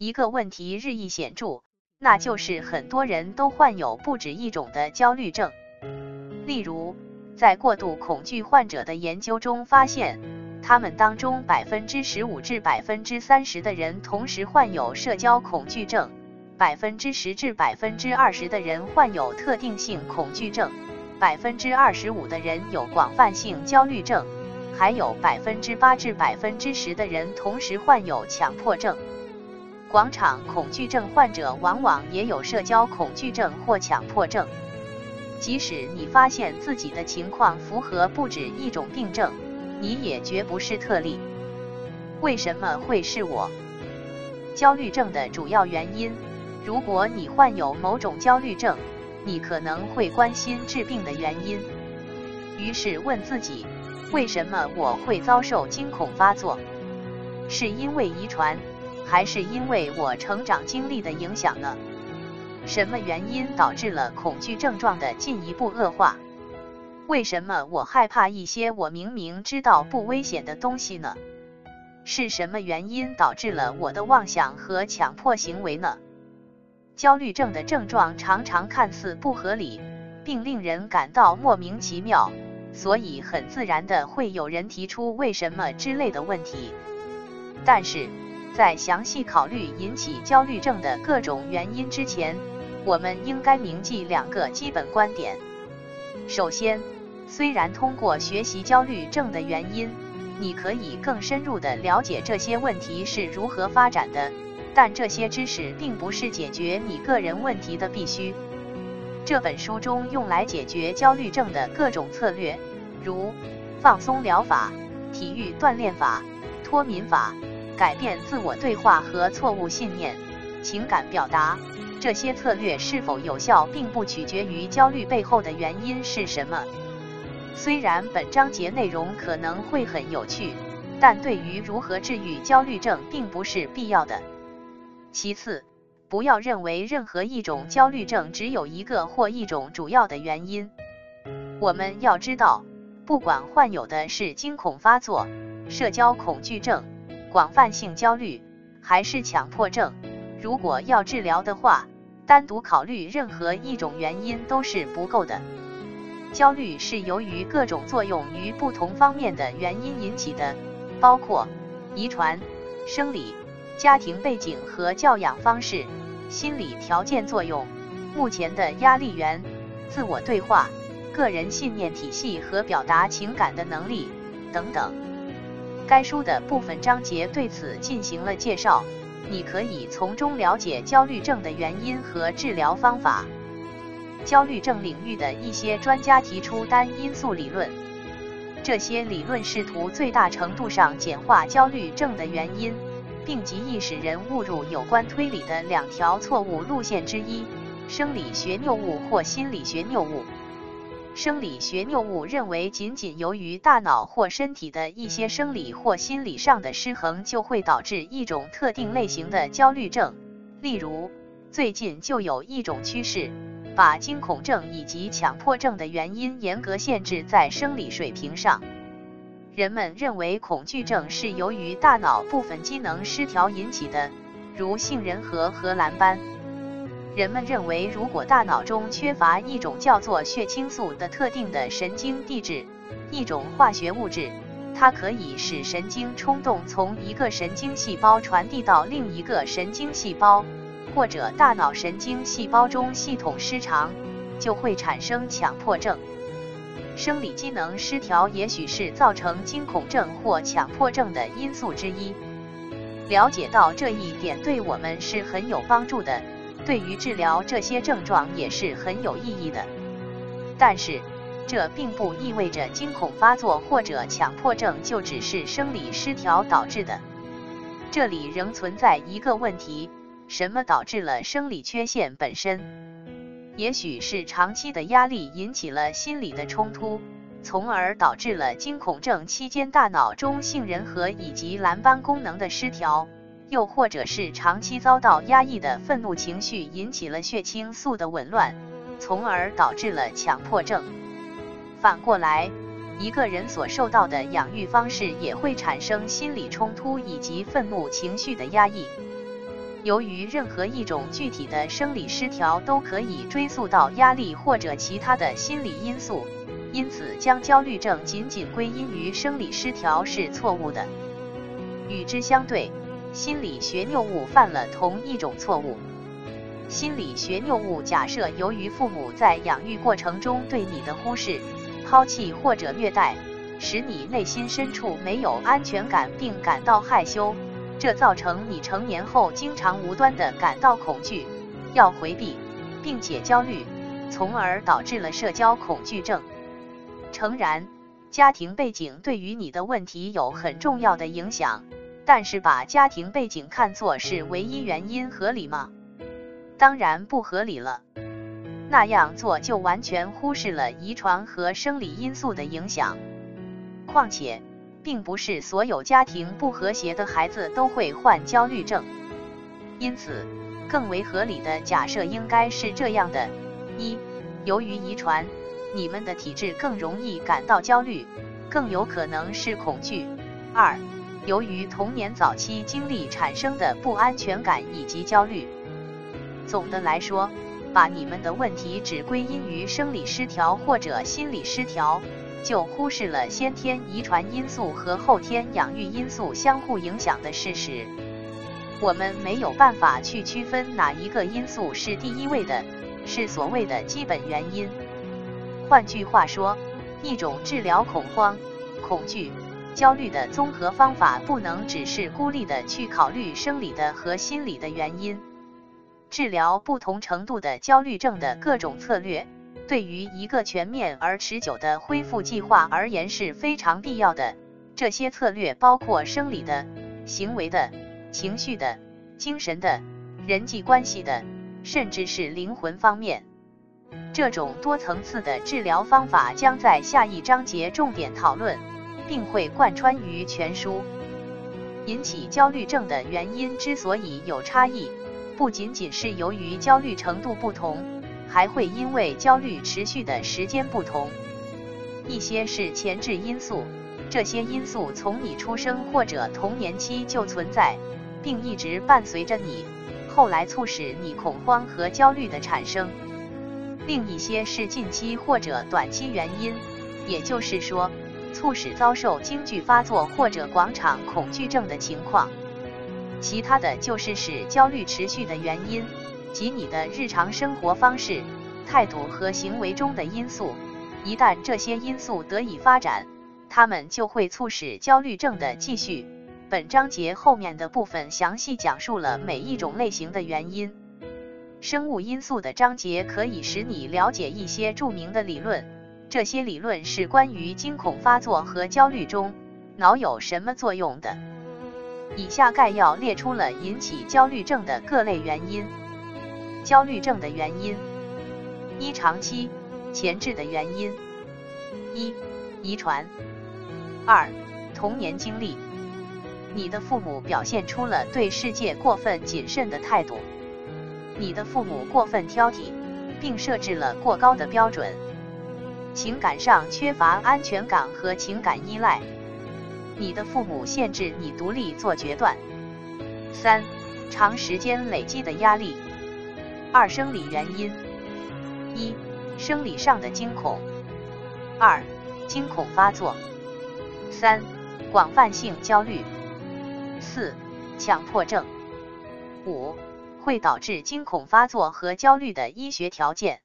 一个问题日益显著，那就是很多人都患有不止一种的焦虑症。例如，在过度恐惧患者的研究中发现，他们当中百分之十五至百分之三十的人同时患有社交恐惧症，百分之十至百分之二十的人患有特定性恐惧症，百分之二十五的人有广泛性焦虑症，还有百分之八至百分之十的人同时患有强迫症。广场恐惧症患者往往也有社交恐惧症或强迫症。即使你发现自己的情况符合不止一种病症。你也绝不是特例。为什么会是我？焦虑症的主要原因，如果你患有某种焦虑症，你可能会关心治病的原因。于是问自己：为什么我会遭受惊恐发作？是因为遗传，还是因为我成长经历的影响呢？什么原因导致了恐惧症状的进一步恶化？为什么我害怕一些我明明知道不危险的东西呢？是什么原因导致了我的妄想和强迫行为呢？焦虑症的症状常常看似不合理，并令人感到莫名其妙，所以很自然的会有人提出为什么之类的问题。但是在详细考虑引起焦虑症的各种原因之前，我们应该铭记两个基本观点。首先，虽然通过学习焦虑症的原因，你可以更深入的了解这些问题是如何发展的，但这些知识并不是解决你个人问题的必须。这本书中用来解决焦虑症的各种策略，如放松疗法、体育锻炼法、脱敏法、改变自我对话和错误信念、情感表达。这些策略是否有效，并不取决于焦虑背后的原因是什么。虽然本章节内容可能会很有趣，但对于如何治愈焦虑症并不是必要的。其次，不要认为任何一种焦虑症只有一个或一种主要的原因。我们要知道，不管患有的是惊恐发作、社交恐惧症、广泛性焦虑，还是强迫症，如果要治疗的话，单独考虑任何一种原因都是不够的。焦虑是由于各种作用于不同方面的原因引起的，包括遗传、生理、家庭背景和教养方式、心理条件作用、目前的压力源、自我对话、个人信念体系和表达情感的能力等等。该书的部分章节对此进行了介绍，你可以从中了解焦虑症的原因和治疗方法。焦虑症领域的一些专家提出单因素理论，这些理论试图最大程度上简化焦虑症的原因，并极易使人误入有关推理的两条错误路线之一：生理学谬误或心理学谬误。生理学谬误认为，仅仅由于大脑或身体的一些生理或心理上的失衡，就会导致一种特定类型的焦虑症。例如，最近就有一种趋势。把惊恐症以及强迫症的原因严格限制在生理水平上。人们认为恐惧症是由于大脑部分机能失调引起的，如杏仁核和蓝斑。人们认为，如果大脑中缺乏一种叫做血清素的特定的神经递质，一种化学物质，它可以使神经冲动从一个神经细胞传递到另一个神经细胞。或者大脑神经细胞中系统失常，就会产生强迫症。生理机能失调也许是造成惊恐症或强迫症的因素之一。了解到这一点对我们是很有帮助的，对于治疗这些症状也是很有意义的。但是，这并不意味着惊恐发作或者强迫症就只是生理失调导致的。这里仍存在一个问题。什么导致了生理缺陷本身？也许是长期的压力引起了心理的冲突，从而导致了惊恐症期间大脑中杏仁核以及蓝斑功能的失调，又或者是长期遭到压抑的愤怒情绪引起了血清素的紊乱，从而导致了强迫症。反过来，一个人所受到的养育方式也会产生心理冲突以及愤怒情绪的压抑。由于任何一种具体的生理失调都可以追溯到压力或者其他的心理因素，因此将焦虑症仅仅归因于生理失调是错误的。与之相对，心理学谬误犯了同一种错误。心理学谬误假设，由于父母在养育过程中对你的忽视、抛弃或者虐待，使你内心深处没有安全感，并感到害羞。这造成你成年后经常无端的感到恐惧，要回避，并且焦虑，从而导致了社交恐惧症。诚然，家庭背景对于你的问题有很重要的影响，但是把家庭背景看作是唯一原因，合理吗？当然不合理了。那样做就完全忽视了遗传和生理因素的影响。况且。并不是所有家庭不和谐的孩子都会患焦虑症，因此，更为合理的假设应该是这样的：一，由于遗传，你们的体质更容易感到焦虑，更有可能是恐惧；二，由于童年早期经历产生的不安全感以及焦虑。总的来说，把你们的问题只归因于生理失调或者心理失调。就忽视了先天遗传因素和后天养育因素相互影响的事实。我们没有办法去区分哪一个因素是第一位的，是所谓的基本原因。换句话说，一种治疗恐慌、恐惧、焦虑的综合方法，不能只是孤立的去考虑生理的和心理的原因。治疗不同程度的焦虑症的各种策略。对于一个全面而持久的恢复计划而言是非常必要的。这些策略包括生理的、行为的、情绪的、精神的、人际关系的，甚至是灵魂方面。这种多层次的治疗方法将在下一章节重点讨论，并会贯穿于全书。引起焦虑症的原因之所以有差异，不仅仅是由于焦虑程度不同。还会因为焦虑持续的时间不同，一些是前置因素，这些因素从你出生或者童年期就存在，并一直伴随着你，后来促使你恐慌和焦虑的产生；另一些是近期或者短期原因，也就是说，促使遭受惊惧发作或者广场恐惧症的情况；其他的就是使焦虑持续的原因。及你的日常生活方式、态度和行为中的因素，一旦这些因素得以发展，它们就会促使焦虑症的继续。本章节后面的部分详细讲述了每一种类型的原因。生物因素的章节可以使你了解一些著名的理论，这些理论是关于惊恐发作和焦虑中脑有什么作用的。以下概要列出了引起焦虑症的各类原因。焦虑症的原因：一、长期。前置的原因；一、遗传；二、童年经历。你的父母表现出了对世界过分谨慎的态度；你的父母过分挑剔，并设置了过高的标准；情感上缺乏安全感和情感依赖；你的父母限制你独立做决断；三、长时间累积的压力。二、生理原因：一、生理上的惊恐；二、惊恐发作；三、广泛性焦虑；四、强迫症；五、会导致惊恐发作和焦虑的医学条件。